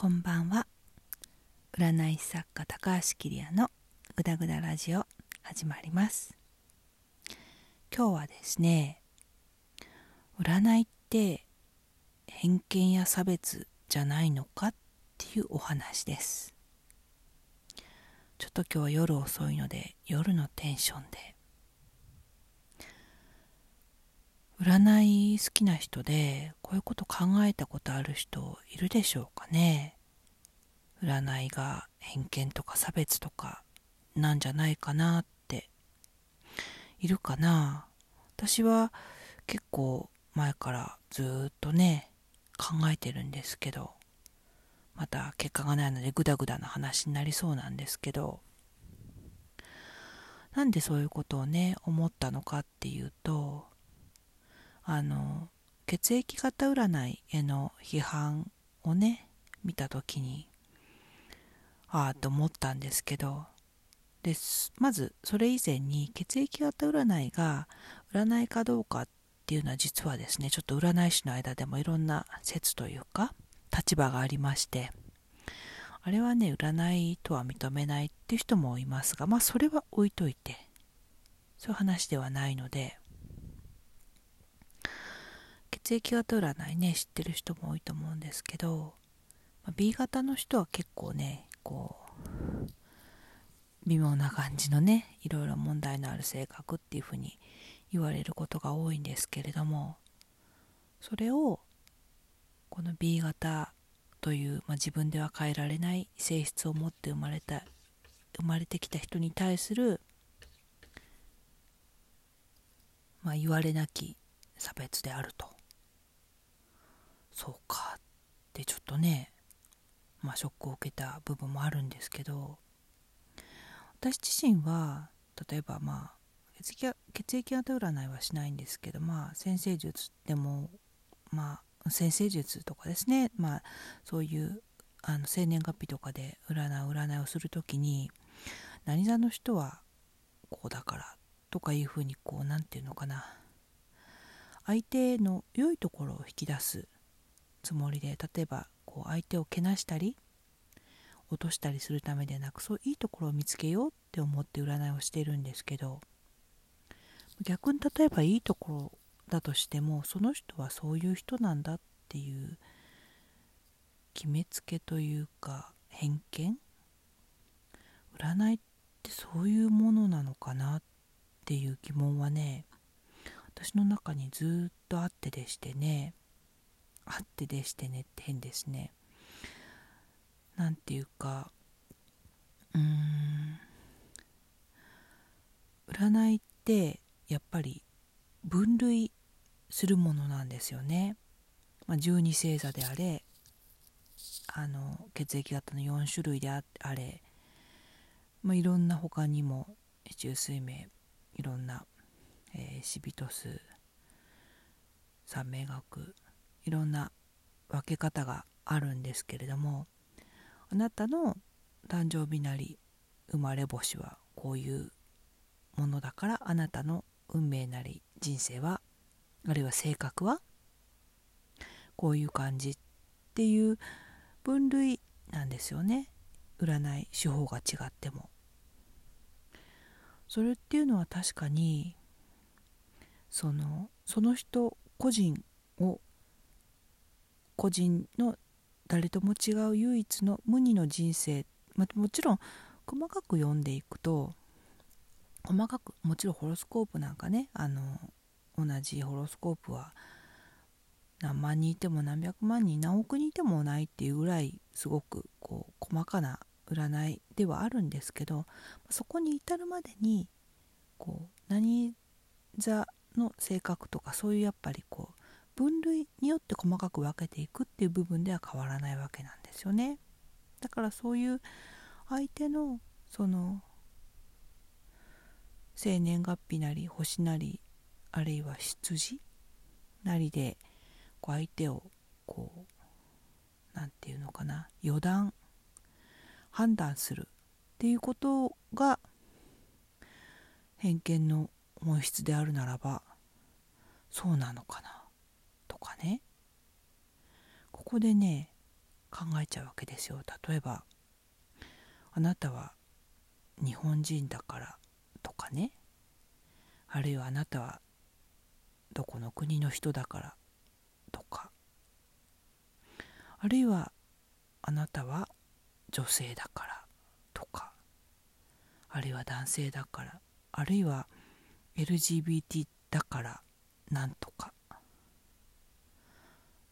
こんばんは。占い師作家高橋桐也のグダグダラジオ始まります。今日はですね占いって偏見や差別じゃないのかっていうお話です。ちょっと今日は夜遅いので夜のテンションで占い好きな人でこういうこと考えたことある人いるでしょうかね？占いが偏見とか差別とかなんじゃないかなって。いるかな？私は結構前からずっとね考えてるんですけどまた結果がないのでグダグダな話になりそうなんですけどなんでそういうことをね思ったのかっていうとあの血液型占いへの批判をね見た時にああと思ったんですけどでまずそれ以前に血液型占いが占いかどうかっていうのは実はですねちょっと占い師の間でもいろんな説というか立場がありましてあれはね占いとは認めないっていう人もいますがまあそれは置いといてそういう話ではないので血液型占いね知ってる人も多いと思うんですけど、ま、B 型の人は結構ねこう微妙な感じのねいろいろ問題のある性格っていうふうに言われることが多いんですけれどもそれをこの B 型という、まあ、自分では変えられない性質を持って生まれた生まれてきた人に対する、まあ、言われなき差別であると。そうかってちょっとねまあショックを受けた部分もあるんですけど私自身は例えばまあ血液血液型占いはしないんですけどまあ先生術でもまあ先生術とかですねまあそういうあの生年月日とかで占う占いをする時に何座の人はこうだからとかいうふうにこう何て言うのかな相手の良いところを引き出すつもりで例えばこう相手をけなしたり落としたりするためでなくそういいところを見つけようって思って占いをしてるんですけど逆に例えばいいところだとしてもその人はそういう人なんだっていう決めつけというか偏見？占いってそういうものなのかなっていう疑問はね私の中にずっとあってでしてね。あってでしてねって変ですね。なんていうかうーん占いってやっぱり分類するものなんですよね、まあ、十二星座であれあの血液型の4種類であれ、まあ、いろんな他にも中水明いろんな、えー、シビトス三名学いろんな分け方があるんですけれどもあなたの誕生日なり生まれ星はこういうものだからあなたの運命なり人生はあるいは性格はこういう感じっていう分類なんですよね。占い手法が違っても。それっていうのは確かにそのその人個人を個人の誰とも違う唯一の無二の人生、まあ、もちろん細かく読んでいくと細かくもちろんホロスコープなんかねあの同じホロスコープは何万人いても何百万人何億人いてもないっていうぐらいすごくこう細かな占いではあるんですけどそこに至るまでにこう何座の性格とかそういうやっぱりこう分類によって細かく分けていくっていう部分では変わらないわけなんですよね。だからそういう相手のその生年月日なり星なりあるいは羊なりでこう相手をこう何て言うのかな予断判断するっていうことが偏見の本質であるならばそうなのかな。とかね。ここでね考えちゃうわけですよ。例えばあなたは日本人だからとかね。あるいはあなたはどこの国の人だからとか。あるいはあなたは女性だからとか。あるいは男性だから。あるいは LGBT だからなんとか。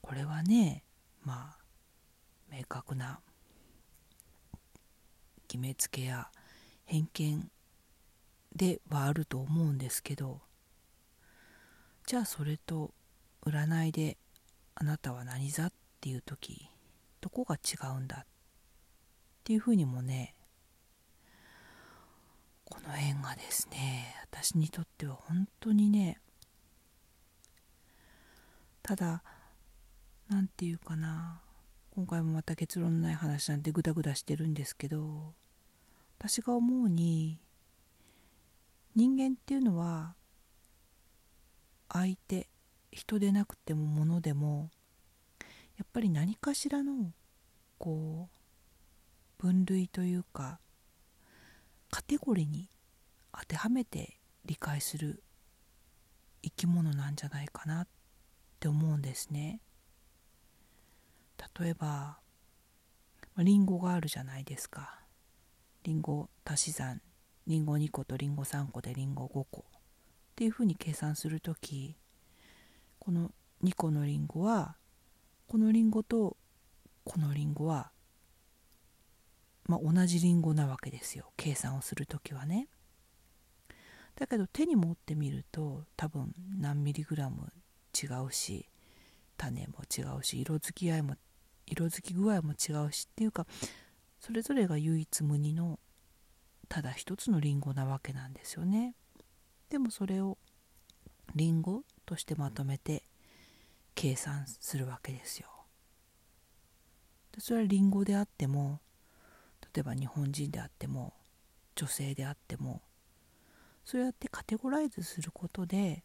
これはねまあ明確な決めつけや偏見ではあると思うんですけどじゃあそれと占いであなたは何座っていう時どこが違うんだっていうふうにもねこの辺がですね私にとっては本当にねただ何て言うかな今回もまた結論のない話なんてグダグダしてるんですけど私が思うに人間っていうのは相手人でなくても物でもやっぱり何かしらのこう分類というかカテゴリーに当てはめて理解する生き物なんじゃないかなって思うんですね。例えばリンゴがあるじゃないですか。リンゴ足し算。リンゴ2個とリンゴ3個でリンゴ5個。っていうふうに計算する時この2個のリンゴはこのリンゴとこのリンゴはまあ、同じリンゴなわけですよ。計算をする時はね。だけど手に持ってみると多分何ミリグラム違うし種も違うし色づき合いも色づき具合も違うしっていうかそれぞれが唯一無二のただ一つのリンゴなわけなんですよね。でもそれをリンゴとしてまとめて計算するわけですよ。それはリンゴであっても例えば日本人であっても女性であってもそうやってカテゴライズすることで、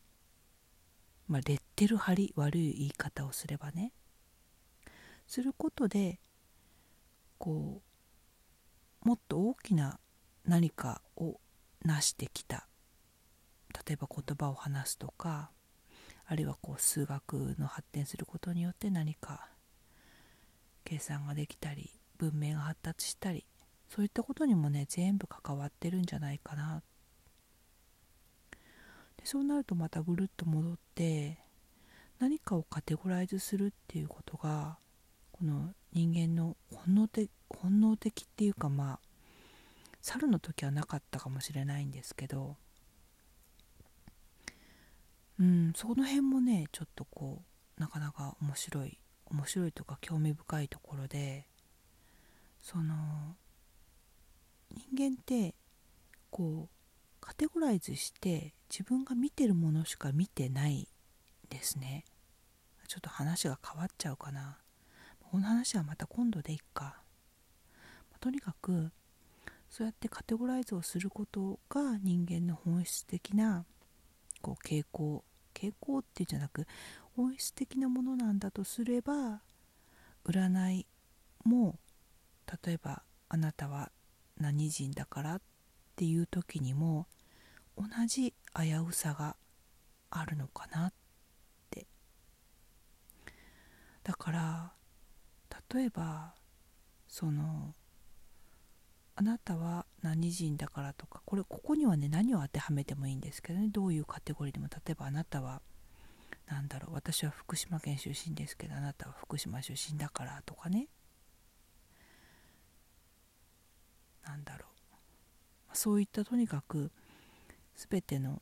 まあ、レッテル貼り悪い言い方をすればねすることでこうもっと大きな何かを成してきた。例えば言葉を話すとかあるいはこう数学の発展することによって何か計算ができたり文明が発達したりそういったことにもね全部関わってるんじゃないかな。でそうなるとまたぐるっと戻って何かをカテゴライズするっていうことがこの人間の本能的本能的っていうかまあ猿の時はなかったかもしれないんですけどうんその辺もねちょっとこうなかなか面白い面白いとか興味深いところでその人間ってこうカテゴライズして自分が見てるものしか見てないですね。ちょっと話が変わっちゃうかな。この話はまた今度でいっか。とにかくそうやってカテゴライズをすることが人間の本質的なこう傾向。傾向っていうんじゃなく本質的なものなんだとすれば占いも例えばあなたは何人だからっていう時にも同じ危うさがあるのかなってだから例えばそのあなたは何人だからとかこれここにはね何を当てはめてもいいんですけどねどういうカテゴリーでも例えばあなたは何だろう私は福島県出身ですけどあなたは福島出身だからとかね。なんだろう。そういったとにかく全ての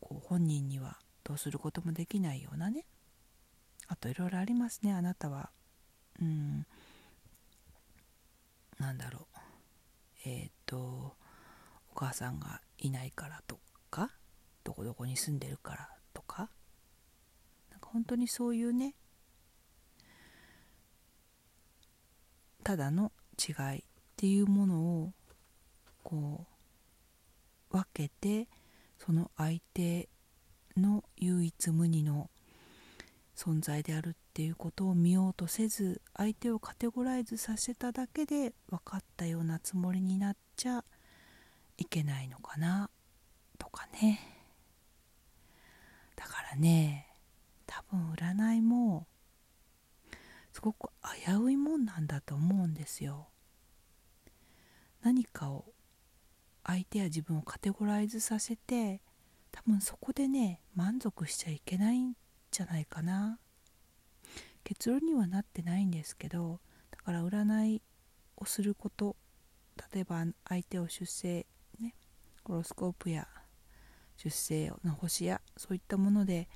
こう本人にはどうすることもできないようなね。あといろいろありますね。あなたはうん。なんだろう。えっ、とお母さんがいないからとかどこどこに住んでるからとか。なんか本当にそういうねただの違いっていうものをこう分けてその相手の唯一無二の存在であるっっていうことを見ようとせず相手をカテゴライズさせただけで分かったようなつもりになっちゃいけないのかなとかね。だからね多分占いもすごく危ういもんなんだと思うんですよ。何かを相手や自分をカテゴライズさせて多分そこでね満足しちゃいけないんじゃないかな。結論にはなってないんですけどだから占いをすること例えば相手を出生ねホロスコープや出生の星やそういったもので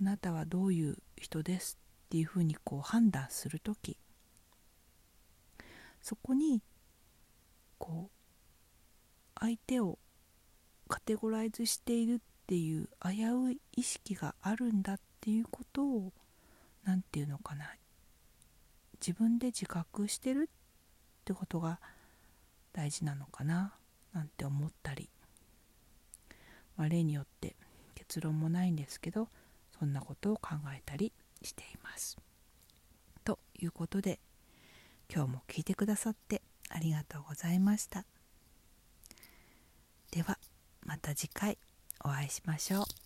あなたはどういう人ですっていうふうにこう判断する時そこにこう相手をカテゴライズしているっていう危うい意識があるんだっていうことを何て言うのかな自分で自覚してるってことが大事なのかななんて思ったり、まあ、例によって結論もないんですけどそんなことを考えたりしています。ということで今日も聞いてくださってありがとうございました。ではまた次回お会いしましょう。